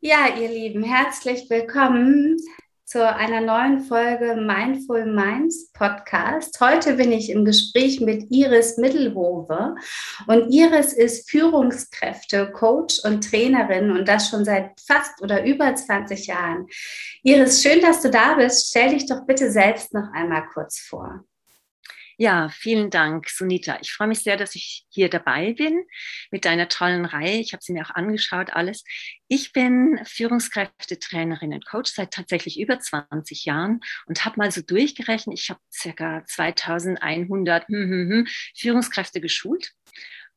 Ja, ihr Lieben, herzlich willkommen zu einer neuen Folge Mindful Minds Podcast. Heute bin ich im Gespräch mit Iris Mittelhove und Iris ist Führungskräfte, Coach und Trainerin und das schon seit fast oder über 20 Jahren. Iris, schön, dass du da bist. Stell dich doch bitte selbst noch einmal kurz vor. Ja, vielen Dank, Sunita. Ich freue mich sehr, dass ich hier dabei bin mit deiner tollen Reihe. Ich habe sie mir auch angeschaut, alles. Ich bin Führungskräftetrainerin und Coach seit tatsächlich über 20 Jahren und habe mal so durchgerechnet, ich habe circa 2100 hm, hm, hm, Führungskräfte geschult.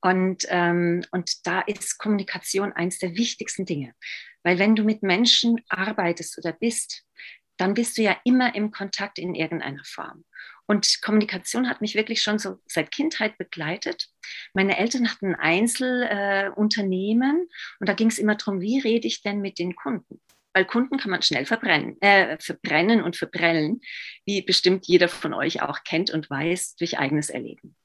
Und, ähm, und da ist Kommunikation eines der wichtigsten Dinge. Weil wenn du mit Menschen arbeitest oder bist, dann bist du ja immer im Kontakt in irgendeiner Form. Und Kommunikation hat mich wirklich schon so seit Kindheit begleitet. Meine Eltern hatten ein Einzelunternehmen äh, und da ging es immer darum, wie rede ich denn mit den Kunden? Weil Kunden kann man schnell verbrennen, äh, verbrennen und verbrellen, wie bestimmt jeder von euch auch kennt und weiß durch eigenes Erleben.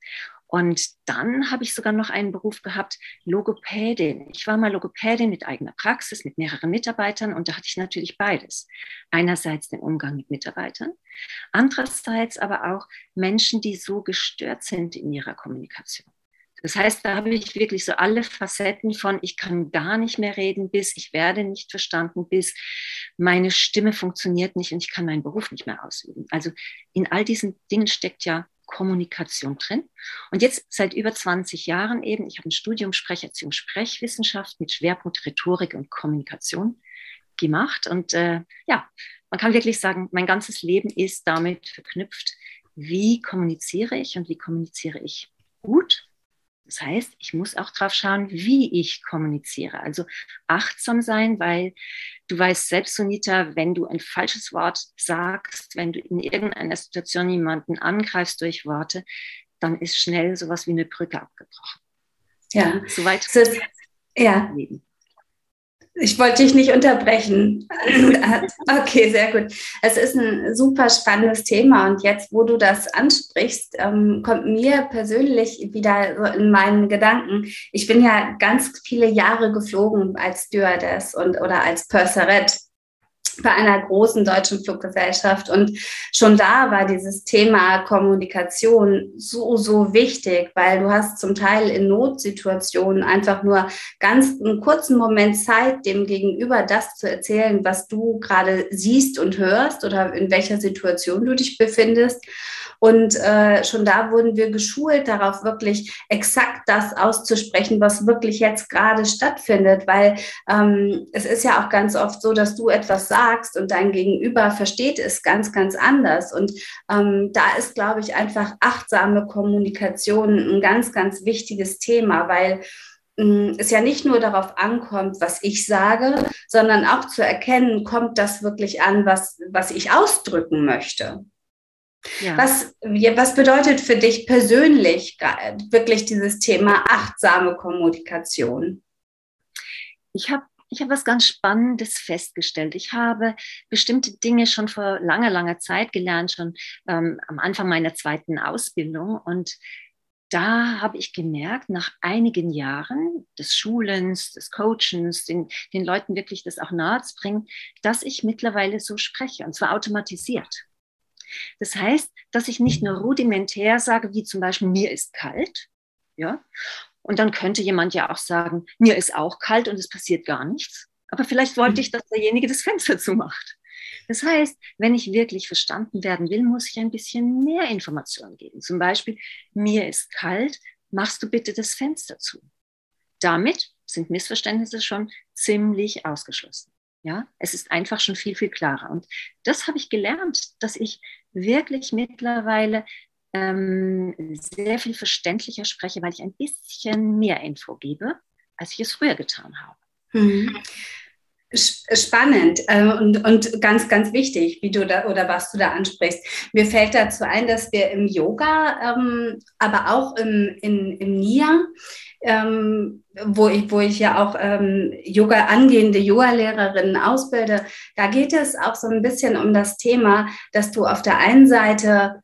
Und dann habe ich sogar noch einen Beruf gehabt, Logopädin. Ich war mal Logopädin mit eigener Praxis, mit mehreren Mitarbeitern und da hatte ich natürlich beides. Einerseits den Umgang mit Mitarbeitern, andererseits aber auch Menschen, die so gestört sind in ihrer Kommunikation. Das heißt, da habe ich wirklich so alle Facetten von, ich kann gar nicht mehr reden, bis ich werde nicht verstanden, bis meine Stimme funktioniert nicht und ich kann meinen Beruf nicht mehr ausüben. Also in all diesen Dingen steckt ja Kommunikation drin. Und jetzt seit über 20 Jahren eben, ich habe ein Studium Sprecherziehung, Sprechwissenschaft mit Schwerpunkt Rhetorik und Kommunikation gemacht. Und äh, ja, man kann wirklich sagen, mein ganzes Leben ist damit verknüpft, wie kommuniziere ich und wie kommuniziere ich gut das heißt, ich muss auch drauf schauen, wie ich kommuniziere. Also achtsam sein, weil du weißt selbst, Sunita, wenn du ein falsches Wort sagst, wenn du in irgendeiner Situation jemanden angreifst durch Worte, dann ist schnell sowas wie eine Brücke abgebrochen. Ja, soweit. Ja. Ich wollte dich nicht unterbrechen. Okay, sehr gut. Es ist ein super spannendes Thema und jetzt, wo du das ansprichst, ähm, kommt mir persönlich wieder in meinen Gedanken. Ich bin ja ganz viele Jahre geflogen als Stewardess und oder als Purserette bei einer großen deutschen Fluggesellschaft. Und schon da war dieses Thema Kommunikation so, so wichtig, weil du hast zum Teil in Notsituationen einfach nur ganz einen kurzen Moment Zeit, dem Gegenüber das zu erzählen, was du gerade siehst und hörst oder in welcher Situation du dich befindest. Und äh, schon da wurden wir geschult, darauf wirklich exakt das auszusprechen, was wirklich jetzt gerade stattfindet, weil ähm, es ist ja auch ganz oft so, dass du etwas sagst und dein Gegenüber versteht es ganz, ganz anders. Und ähm, da ist, glaube ich, einfach achtsame Kommunikation ein ganz, ganz wichtiges Thema, weil mm, es ja nicht nur darauf ankommt, was ich sage, sondern auch zu erkennen, kommt das wirklich an, was, was ich ausdrücken möchte. Ja. Was, was bedeutet für dich persönlich wirklich dieses Thema achtsame Kommunikation? Ich habe ich habe was ganz Spannendes festgestellt. Ich habe bestimmte Dinge schon vor langer, langer Zeit gelernt, schon ähm, am Anfang meiner zweiten Ausbildung. Und da habe ich gemerkt, nach einigen Jahren des Schulens, des Coachens, den, den Leuten wirklich das auch nahe zu bringen, dass ich mittlerweile so spreche, und zwar automatisiert. Das heißt, dass ich nicht nur rudimentär sage, wie zum Beispiel, mir ist kalt, ja, und dann könnte jemand ja auch sagen, mir ist auch kalt und es passiert gar nichts. Aber vielleicht wollte ich, dass derjenige das Fenster zumacht. Das heißt, wenn ich wirklich verstanden werden will, muss ich ein bisschen mehr Informationen geben. Zum Beispiel, mir ist kalt, machst du bitte das Fenster zu. Damit sind Missverständnisse schon ziemlich ausgeschlossen. Ja, es ist einfach schon viel, viel klarer. Und das habe ich gelernt, dass ich wirklich mittlerweile ähm, sehr viel verständlicher spreche, weil ich ein bisschen mehr Info gebe, als ich es früher getan habe. Mhm. Spannend äh, und, und ganz, ganz wichtig, wie du da oder was du da ansprichst. Mir fällt dazu ein, dass wir im Yoga, ähm, aber auch im, in, im NIA, ähm, wo, ich, wo ich ja auch ähm, Yoga, angehende Yoga-Lehrerinnen ausbilde, da geht es auch so ein bisschen um das Thema, dass du auf der einen Seite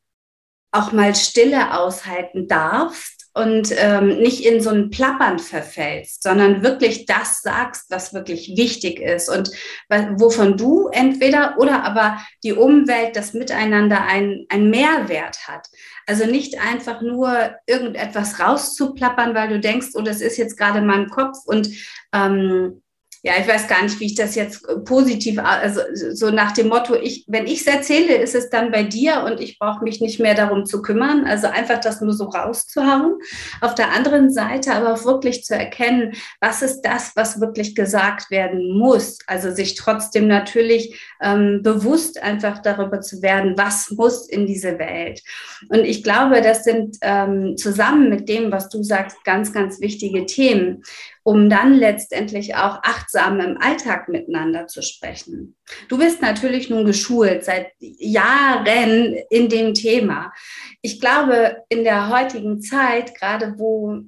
auch mal Stille aushalten darfst und ähm, nicht in so ein Plappern verfällst, sondern wirklich das sagst, was wirklich wichtig ist und wovon du entweder oder aber die Umwelt, das Miteinander ein, ein Mehrwert hat. Also nicht einfach nur irgendetwas rauszuplappern, weil du denkst, oh, das ist jetzt gerade in meinem Kopf und ähm, ja, ich weiß gar nicht, wie ich das jetzt äh, positiv, also so nach dem Motto, ich, wenn ich es erzähle, ist es dann bei dir und ich brauche mich nicht mehr darum zu kümmern. Also einfach das nur so rauszuhauen. Auf der anderen Seite aber wirklich zu erkennen, was ist das, was wirklich gesagt werden muss. Also sich trotzdem natürlich ähm, bewusst einfach darüber zu werden, was muss in diese Welt. Und ich glaube, das sind ähm, zusammen mit dem, was du sagst, ganz, ganz wichtige Themen um dann letztendlich auch achtsam im Alltag miteinander zu sprechen. Du bist natürlich nun geschult seit Jahren in dem Thema. Ich glaube, in der heutigen Zeit, gerade wo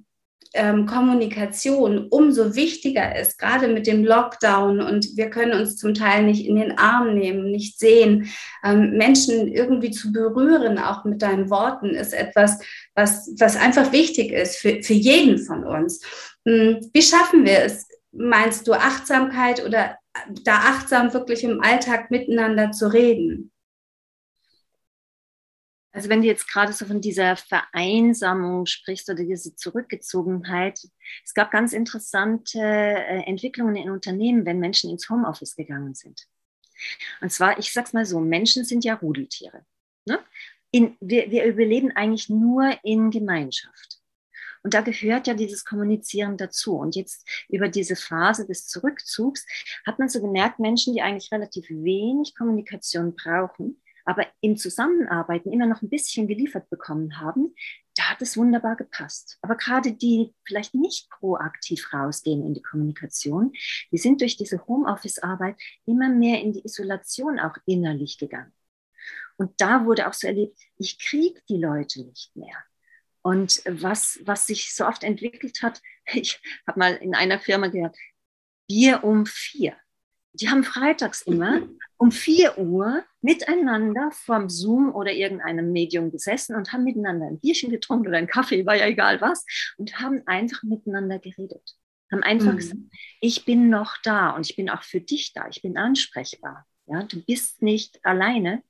ähm, Kommunikation umso wichtiger ist, gerade mit dem Lockdown und wir können uns zum Teil nicht in den Arm nehmen, nicht sehen. Ähm, Menschen irgendwie zu berühren, auch mit deinen Worten, ist etwas, was, was einfach wichtig ist für, für jeden von uns. Hm, wie schaffen wir es, meinst du, Achtsamkeit oder da achtsam wirklich im Alltag miteinander zu reden? Also wenn du jetzt gerade so von dieser Vereinsamung sprichst oder diese Zurückgezogenheit, es gab ganz interessante äh, Entwicklungen in Unternehmen, wenn Menschen ins Homeoffice gegangen sind. Und zwar, ich sag's mal so, Menschen sind ja Rudeltiere. Ne? In, wir, wir überleben eigentlich nur in Gemeinschaft. Und da gehört ja dieses Kommunizieren dazu. Und jetzt über diese Phase des Zurückzugs hat man so gemerkt, Menschen, die eigentlich relativ wenig Kommunikation brauchen, aber im Zusammenarbeiten immer noch ein bisschen geliefert bekommen haben, da hat es wunderbar gepasst. Aber gerade die vielleicht nicht proaktiv rausgehen in die Kommunikation, die sind durch diese Homeoffice-Arbeit immer mehr in die Isolation auch innerlich gegangen. Und da wurde auch so erlebt, ich kriege die Leute nicht mehr. Und was, was sich so oft entwickelt hat, ich habe mal in einer Firma gehört, Bier um vier. Die haben freitags immer um vier Uhr miteinander vom Zoom oder irgendeinem Medium gesessen und haben miteinander ein Bierchen getrunken oder einen Kaffee, war ja egal was, und haben einfach miteinander geredet. Haben einfach mhm. gesagt, ich bin noch da und ich bin auch für dich da, ich bin ansprechbar. Ja, du bist nicht alleine,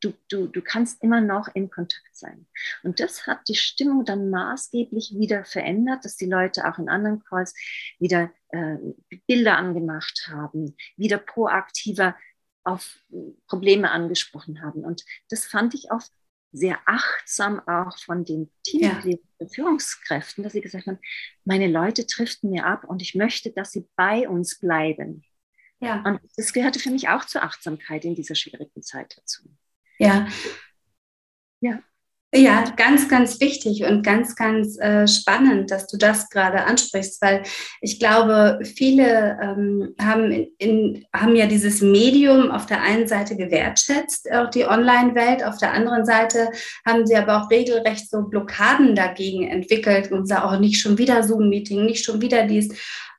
du, du, du kannst immer noch in Kontakt sein. Und das hat die Stimmung dann maßgeblich wieder verändert, dass die Leute auch in anderen Calls wieder äh, Bilder angemacht haben, wieder proaktiver auf Probleme angesprochen haben. Und das fand ich oft sehr achtsam auch von den Teammitgliedern ja. Führungskräften, dass sie gesagt haben, meine Leute driften mir ab und ich möchte, dass sie bei uns bleiben. Ja. Und das gehörte für mich auch zur Achtsamkeit in dieser schwierigen Zeit dazu. Ja. Ja. Ja, ganz, ganz wichtig und ganz, ganz äh, spannend, dass du das gerade ansprichst, weil ich glaube, viele ähm, haben, in, in, haben ja dieses Medium auf der einen Seite gewertschätzt, auch die Online-Welt, auf der anderen Seite haben sie aber auch regelrecht so Blockaden dagegen entwickelt und sagen, auch nicht schon wieder Zoom-Meeting, nicht schon wieder dies.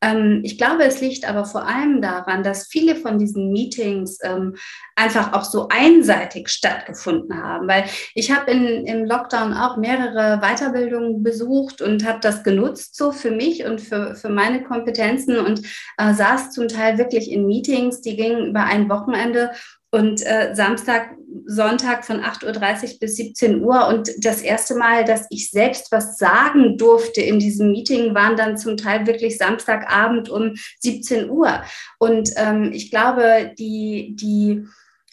Ähm, ich glaube, es liegt aber vor allem daran, dass viele von diesen Meetings ähm, einfach auch so einseitig stattgefunden haben. Weil ich habe im Lockdown auch mehrere Weiterbildungen besucht und habe das genutzt so für mich und für, für meine Kompetenzen und äh, saß zum Teil wirklich in Meetings, die gingen über ein Wochenende und äh, Samstag, Sonntag von 8.30 Uhr bis 17 Uhr. Und das erste Mal, dass ich selbst was sagen durfte in diesem Meeting, waren dann zum Teil wirklich Samstagabend um 17 Uhr. Und ähm, ich glaube, die, die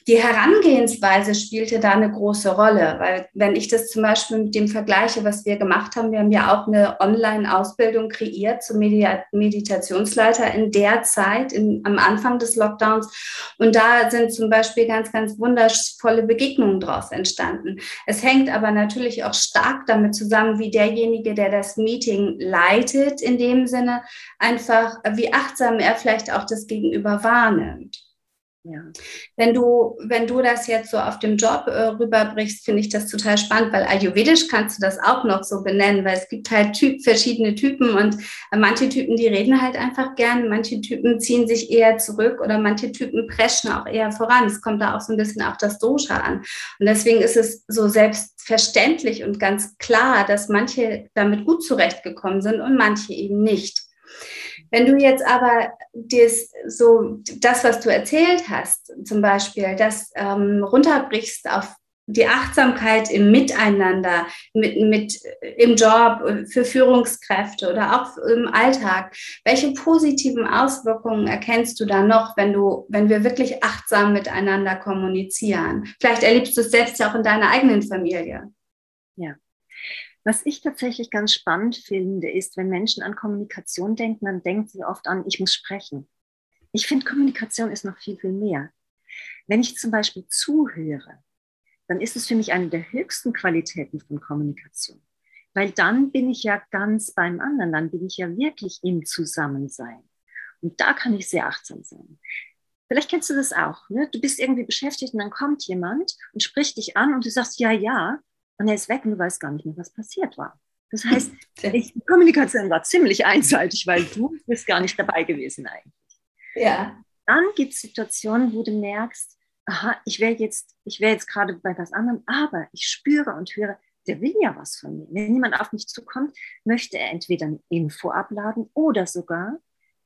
die Herangehensweise spielte da eine große Rolle, weil wenn ich das zum Beispiel mit dem vergleiche, was wir gemacht haben, wir haben ja auch eine Online-Ausbildung kreiert zum Meditationsleiter in der Zeit, in, am Anfang des Lockdowns. Und da sind zum Beispiel ganz, ganz wundervolle Begegnungen daraus entstanden. Es hängt aber natürlich auch stark damit zusammen, wie derjenige, der das Meeting leitet, in dem Sinne einfach, wie achtsam er vielleicht auch das Gegenüber wahrnimmt. Ja. Wenn du, wenn du das jetzt so auf dem Job äh, rüberbrichst, finde ich das total spannend, weil Ayurvedisch kannst du das auch noch so benennen, weil es gibt halt typ, verschiedene Typen und äh, manche Typen, die reden halt einfach gern, manche Typen ziehen sich eher zurück oder manche Typen preschen auch eher voran. Es kommt da auch so ein bisschen auf das Dosha an. Und deswegen ist es so selbstverständlich und ganz klar, dass manche damit gut zurechtgekommen sind und manche eben nicht. Wenn du jetzt aber das, so, das, was du erzählt hast, zum Beispiel, das ähm, runterbrichst auf die Achtsamkeit im Miteinander, mit, mit, im Job, für Führungskräfte oder auch im Alltag. Welche positiven Auswirkungen erkennst du da noch, wenn du, wenn wir wirklich achtsam miteinander kommunizieren? Vielleicht erlebst du es selbst ja auch in deiner eigenen Familie. Ja. Was ich tatsächlich ganz spannend finde, ist, wenn Menschen an Kommunikation denken, dann denken sie oft an, ich muss sprechen. Ich finde, Kommunikation ist noch viel, viel mehr. Wenn ich zum Beispiel zuhöre, dann ist es für mich eine der höchsten Qualitäten von Kommunikation. Weil dann bin ich ja ganz beim anderen, dann bin ich ja wirklich im Zusammensein. Und da kann ich sehr achtsam sein. Vielleicht kennst du das auch. Ne? Du bist irgendwie beschäftigt und dann kommt jemand und spricht dich an und du sagst ja, ja und er ist weg und du weißt gar nicht mehr, was passiert war. Das heißt, die Kommunikation war ziemlich einseitig, weil du bist gar nicht dabei gewesen eigentlich. Ja. Dann gibt es Situationen, wo du merkst, aha, ich wäre jetzt, ich wäre jetzt gerade bei was anderem, aber ich spüre und höre, der will ja was von mir. Wenn jemand auf mich zukommt, möchte er entweder eine Info abladen oder sogar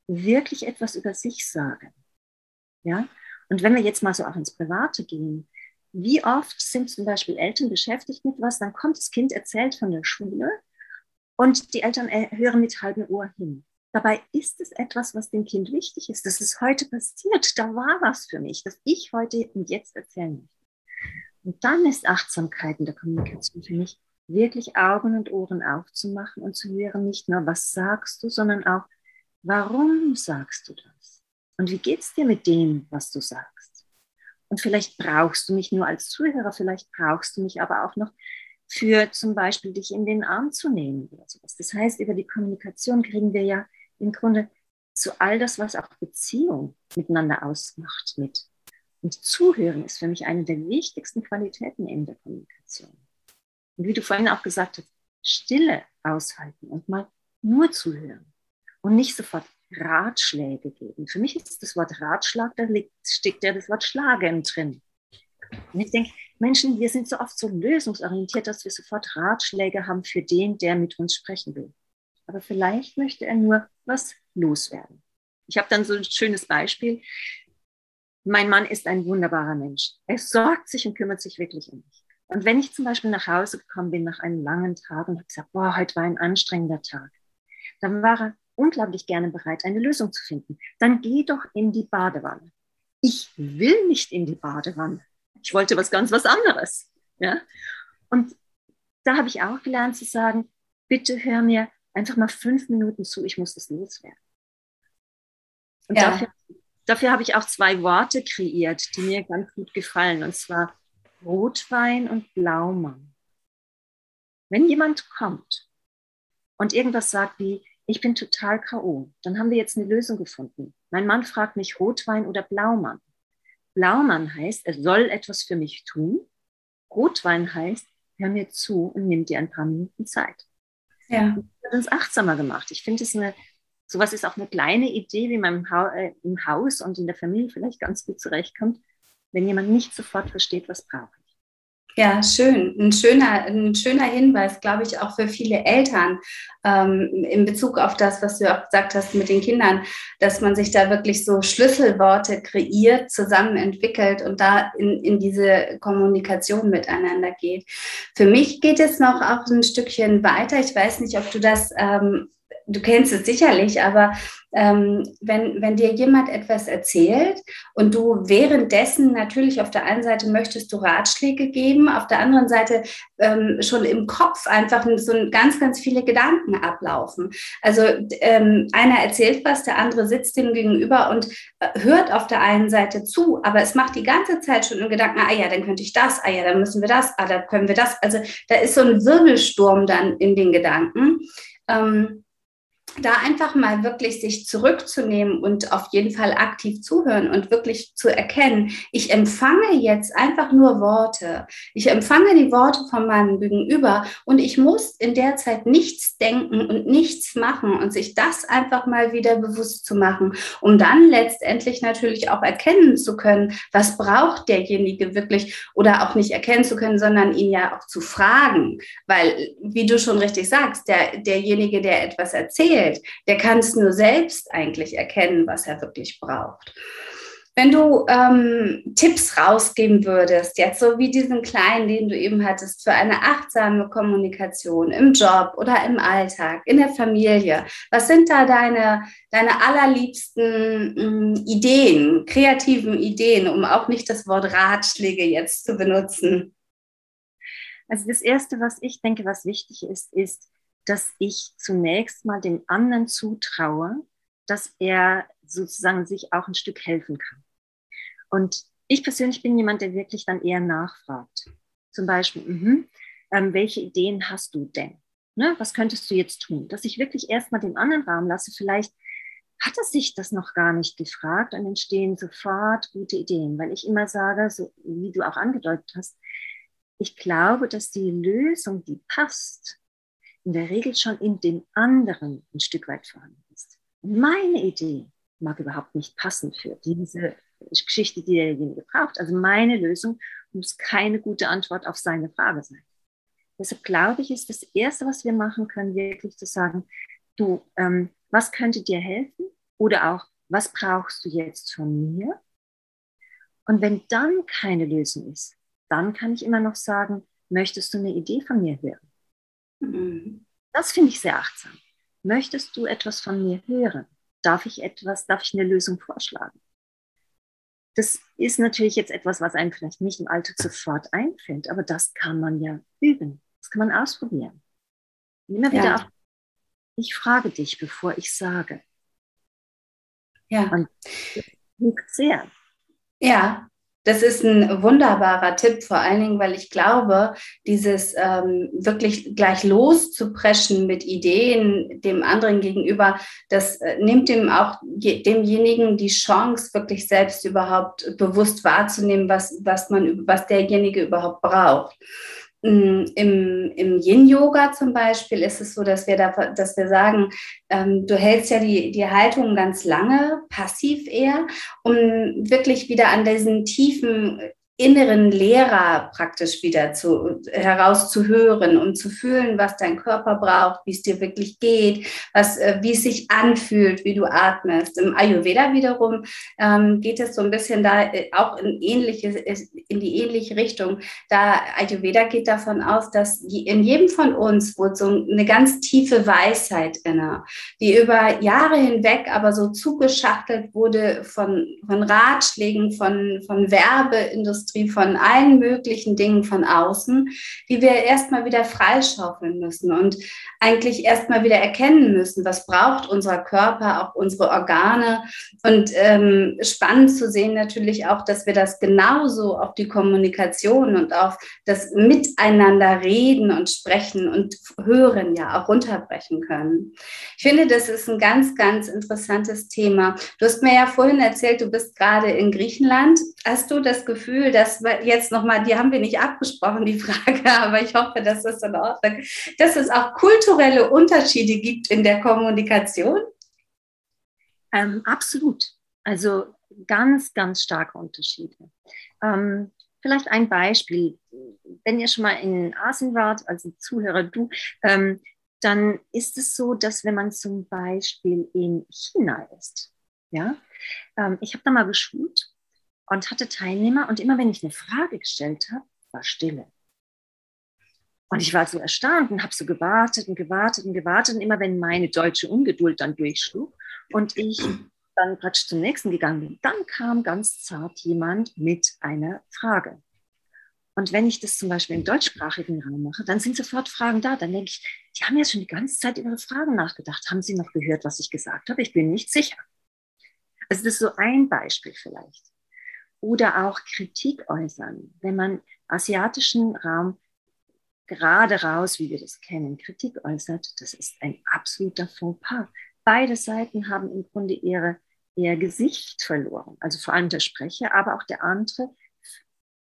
wirklich etwas über sich sagen. Ja? Und wenn wir jetzt mal so auch ins Private gehen, wie oft sind zum Beispiel Eltern beschäftigt mit was, dann kommt das Kind erzählt von der Schule und die Eltern hören mit halbem Ohr hin. Dabei ist es etwas, was dem Kind wichtig ist. Das ist heute passiert. Da war was für mich, das ich heute und jetzt erzählen möchte. Und dann ist Achtsamkeit in der Kommunikation für mich, wirklich Augen und Ohren aufzumachen und zu hören, nicht nur, was sagst du, sondern auch, warum sagst du das? Und wie geht es dir mit dem, was du sagst? Und vielleicht brauchst du mich nur als Zuhörer, vielleicht brauchst du mich aber auch noch für zum Beispiel dich in den Arm zu nehmen oder sowas. Das heißt, über die Kommunikation kriegen wir ja im Grunde zu all das, was auch Beziehung miteinander ausmacht, mit. Und Zuhören ist für mich eine der wichtigsten Qualitäten in der Kommunikation. Und wie du vorhin auch gesagt hast, Stille aushalten und mal nur zuhören und nicht sofort Ratschläge geben. Für mich ist das Wort Ratschlag, da steckt ja das Wort Schlagen drin. Und ich denke, Menschen, wir sind so oft so lösungsorientiert, dass wir sofort Ratschläge haben für den, der mit uns sprechen will. Aber vielleicht möchte er nur was loswerden. Ich habe dann so ein schönes Beispiel. Mein Mann ist ein wunderbarer Mensch. Er sorgt sich und kümmert sich wirklich um mich. Und wenn ich zum Beispiel nach Hause gekommen bin nach einem langen Tag und habe gesagt, boah, heute war ein anstrengender Tag, dann war er unglaublich gerne bereit, eine Lösung zu finden. Dann geh doch in die Badewanne. Ich will nicht in die Badewanne. Ich wollte was ganz was anderes. Ja? Und da habe ich auch gelernt zu sagen, bitte hör mir einfach mal fünf Minuten zu, ich muss das loswerden. Und ja. dafür, dafür habe ich auch zwei Worte kreiert, die mir ganz gut gefallen, und zwar Rotwein und Blaumann. Wenn jemand kommt und irgendwas sagt wie, ich bin total K.O. Dann haben wir jetzt eine Lösung gefunden. Mein Mann fragt mich Rotwein oder Blaumann. Blaumann heißt, er soll etwas für mich tun. Rotwein heißt, hör mir zu und nimm dir ein paar Minuten Zeit. Ja. Das hat uns achtsamer gemacht. Ich finde es eine, sowas ist auch eine kleine Idee, wie man im, ha äh, im Haus und in der Familie vielleicht ganz gut zurechtkommt, wenn jemand nicht sofort versteht, was braucht. Ja, schön. Ein schöner, ein schöner Hinweis, glaube ich, auch für viele Eltern ähm, in Bezug auf das, was du auch gesagt hast mit den Kindern, dass man sich da wirklich so Schlüsselworte kreiert, zusammen entwickelt und da in, in diese Kommunikation miteinander geht. Für mich geht es noch auch ein Stückchen weiter. Ich weiß nicht, ob du das ähm, du kennst es sicherlich, aber ähm, wenn, wenn dir jemand etwas erzählt und du währenddessen natürlich auf der einen Seite möchtest du Ratschläge geben, auf der anderen Seite ähm, schon im Kopf einfach so ganz, ganz viele Gedanken ablaufen. Also ähm, einer erzählt was, der andere sitzt dem gegenüber und äh, hört auf der einen Seite zu, aber es macht die ganze Zeit schon im Gedanken, ah ja, dann könnte ich das, ah ja, dann müssen wir das, ah, dann können wir das. Also da ist so ein Wirbelsturm dann in den Gedanken. Ähm, da einfach mal wirklich sich zurückzunehmen und auf jeden Fall aktiv zuhören und wirklich zu erkennen, ich empfange jetzt einfach nur Worte. Ich empfange die Worte von meinem Gegenüber und ich muss in der Zeit nichts denken und nichts machen und sich das einfach mal wieder bewusst zu machen, um dann letztendlich natürlich auch erkennen zu können, was braucht derjenige wirklich oder auch nicht erkennen zu können, sondern ihn ja auch zu fragen, weil, wie du schon richtig sagst, der, derjenige, der etwas erzählt, erzählt, der kann es nur selbst eigentlich erkennen, was er wirklich braucht. Wenn du ähm, Tipps rausgeben würdest, jetzt so wie diesen kleinen, den du eben hattest, für eine achtsame Kommunikation im Job oder im Alltag, in der Familie, was sind da deine, deine allerliebsten ähm, Ideen, kreativen Ideen, um auch nicht das Wort Ratschläge jetzt zu benutzen? Also das Erste, was ich denke, was wichtig ist, ist, dass ich zunächst mal dem anderen zutraue, dass er sozusagen sich auch ein Stück helfen kann. Und ich persönlich bin jemand, der wirklich dann eher nachfragt. Zum Beispiel, mh, ähm, welche Ideen hast du denn? Ne, was könntest du jetzt tun? Dass ich wirklich erstmal den anderen Rahmen lasse. Vielleicht hat er sich das noch gar nicht gefragt und entstehen sofort gute Ideen, weil ich immer sage, so wie du auch angedeutet hast, ich glaube, dass die Lösung, die passt, in der Regel schon in dem anderen ein Stück weit vorhanden ist. Meine Idee mag überhaupt nicht passen für diese Geschichte, die derjenige braucht. Also meine Lösung muss keine gute Antwort auf seine Frage sein. Deshalb glaube ich, ist das Erste, was wir machen können, wirklich zu sagen, du, ähm, was könnte dir helfen? Oder auch, was brauchst du jetzt von mir? Und wenn dann keine Lösung ist, dann kann ich immer noch sagen, möchtest du eine Idee von mir hören? Mhm. Das finde ich sehr achtsam. Möchtest du etwas von mir hören? Darf ich etwas, darf ich eine Lösung vorschlagen? Das ist natürlich jetzt etwas, was einem vielleicht nicht im Alltag sofort einfällt, aber das kann man ja üben. Das kann man ausprobieren. Und immer wieder ja. auch, ich frage dich, bevor ich sage. Ja. Und das hilft sehr. Ja, das ist ein wunderbarer Tipp, vor allen Dingen, weil ich glaube, dieses ähm, wirklich gleich loszupreschen mit Ideen dem anderen gegenüber, das äh, nimmt dem auch je, demjenigen die Chance, wirklich selbst überhaupt bewusst wahrzunehmen, was, was man, was derjenige überhaupt braucht. Mm, Im, im Yin-Yoga zum Beispiel ist es so, dass wir, da, dass wir sagen, ähm, du hältst ja die, die Haltung ganz lange, passiv eher, um wirklich wieder an diesen tiefen inneren Lehrer praktisch wieder zu, herauszuhören und zu fühlen, was dein Körper braucht, wie es dir wirklich geht, was, äh, wie es sich anfühlt, wie du atmest. Im Ayurveda wiederum ähm, geht es so ein bisschen da äh, auch in, ähnliche, in die ähnliche Richtung. Da Ayurveda geht davon aus, dass in jedem von uns wohnt so eine ganz tiefe Weisheit inne, die über Jahre hinweg aber so zugeschachtelt wurde von, von Ratschlägen, von, von Werbeindustrie, Industrie, von allen möglichen Dingen von außen, die wir erstmal wieder freischaufeln müssen und eigentlich erstmal wieder erkennen müssen, was braucht unser Körper, auch unsere Organe. Und ähm, spannend zu sehen natürlich auch, dass wir das genauso auf die Kommunikation und auf das Miteinander reden und sprechen und hören ja auch runterbrechen können. Ich finde, das ist ein ganz, ganz interessantes Thema. Du hast mir ja vorhin erzählt, du bist gerade in Griechenland. Hast du das Gefühl, dass das jetzt nochmal, die haben wir nicht abgesprochen, die Frage, aber ich hoffe, dass das in Ordnung ist, dass es auch kulturelle Unterschiede gibt in der Kommunikation? Ähm, absolut. Also ganz, ganz starke Unterschiede. Ähm, vielleicht ein Beispiel. Wenn ihr schon mal in Asien wart, also Zuhörer du, ähm, dann ist es so, dass wenn man zum Beispiel in China ist, ja, ähm, ich habe da mal geschult und hatte Teilnehmer und immer wenn ich eine Frage gestellt habe, war Stille. Und ich war so erstaunt und habe so gewartet und gewartet und gewartet. Und immer wenn meine deutsche Ungeduld dann durchschlug und ich dann praktisch zum nächsten gegangen bin, dann kam ganz zart jemand mit einer Frage. Und wenn ich das zum Beispiel im deutschsprachigen Raum mache, dann sind sofort Fragen da. Dann denke ich, die haben ja schon die ganze Zeit über ihre Fragen nachgedacht. Haben sie noch gehört, was ich gesagt habe? Ich bin nicht sicher. Also das ist so ein Beispiel vielleicht. Oder auch Kritik äußern. Wenn man asiatischen Raum gerade raus, wie wir das kennen, Kritik äußert, das ist ein absoluter Fauxpas. Beide Seiten haben im Grunde ihre, ihr Gesicht verloren. Also vor allem der Sprecher, aber auch der andere,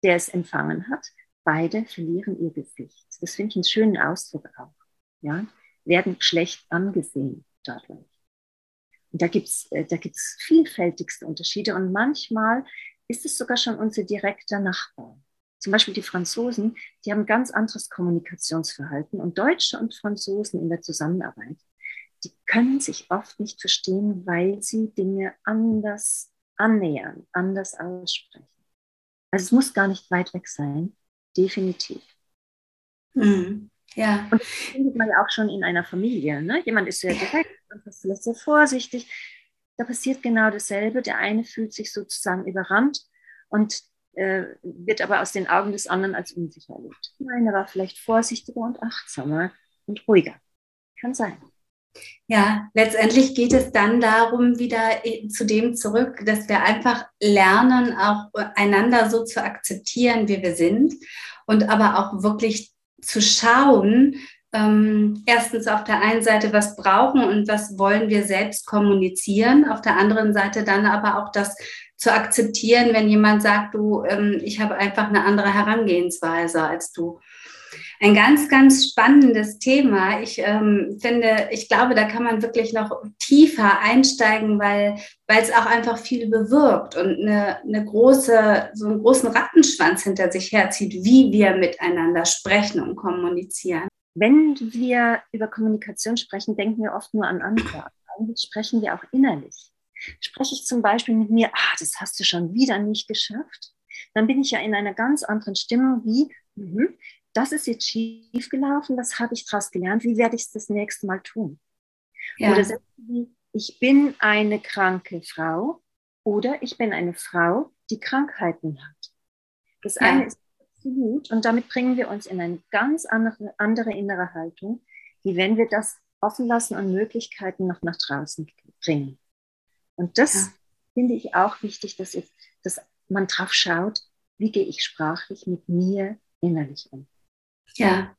der es empfangen hat. Beide verlieren ihr Gesicht. Das finde ich einen schönen Ausdruck auch. Ja? Werden schlecht angesehen dadurch. Und da gibt's äh, da vielfältigste Unterschiede und manchmal ist es sogar schon unser direkter Nachbar zum Beispiel die Franzosen, die haben ganz anderes Kommunikationsverhalten und Deutsche und Franzosen in der Zusammenarbeit, die können sich oft nicht verstehen, weil sie Dinge anders annähern, anders aussprechen. Also es muss gar nicht weit weg sein, definitiv. Mhm. Ja. Und das findet man ja auch schon in einer Familie. Ne? Jemand ist sehr direkt und ist vielleicht sehr vorsichtig. Da passiert genau dasselbe. Der eine fühlt sich sozusagen überrannt und äh, wird aber aus den Augen des anderen als unsicher erlebt. Nein, er war vielleicht vorsichtiger und achtsamer und ruhiger. Kann sein. Ja, letztendlich geht es dann darum, wieder zu dem zurück, dass wir einfach lernen, auch einander so zu akzeptieren, wie wir sind und aber auch wirklich zu schauen, ähm, erstens auf der einen Seite, was brauchen und was wollen wir selbst kommunizieren, auf der anderen Seite dann aber auch das zu akzeptieren, wenn jemand sagt, du, ähm, ich habe einfach eine andere Herangehensweise als du. Ein ganz, ganz spannendes Thema. Ich ähm, finde, ich glaube, da kann man wirklich noch tiefer einsteigen, weil, weil es auch einfach viel bewirkt und eine, eine große, so einen großen Rattenschwanz hinter sich herzieht, wie wir miteinander sprechen und kommunizieren. Wenn wir über Kommunikation sprechen, denken wir oft nur an andere. Eigentlich sprechen wir auch innerlich. Spreche ich zum Beispiel mit mir, ah, das hast du schon wieder nicht geschafft, dann bin ich ja in einer ganz anderen Stimmung wie, mh, das ist jetzt schief gelaufen, das habe ich daraus gelernt, wie werde ich es das nächste Mal tun? Ja. Oder wie, ich bin eine kranke Frau oder ich bin eine Frau, die Krankheiten hat. Das ja. eine ist absolut und damit bringen wir uns in eine ganz andere, andere innere Haltung, wie wenn wir das offen lassen und Möglichkeiten noch nach draußen bringen. Und das ja. finde ich auch wichtig, dass, ich, dass man drauf schaut, wie gehe ich sprachlich mit mir innerlich um. Ja,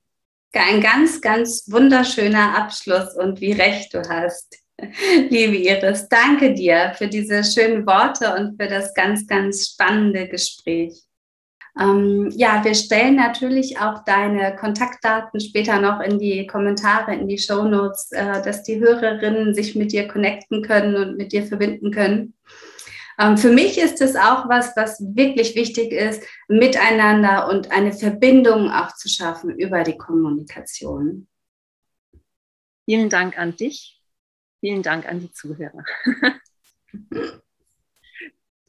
ein ganz, ganz wunderschöner Abschluss und wie recht du hast. Liebe Iris, danke dir für diese schönen Worte und für das ganz, ganz spannende Gespräch. Ähm, ja, wir stellen natürlich auch deine Kontaktdaten später noch in die Kommentare, in die Show Notes, äh, dass die Hörerinnen sich mit dir connecten können und mit dir verbinden können. Ähm, für mich ist es auch was, was wirklich wichtig ist, miteinander und eine Verbindung auch zu schaffen über die Kommunikation. Vielen Dank an dich. Vielen Dank an die Zuhörer.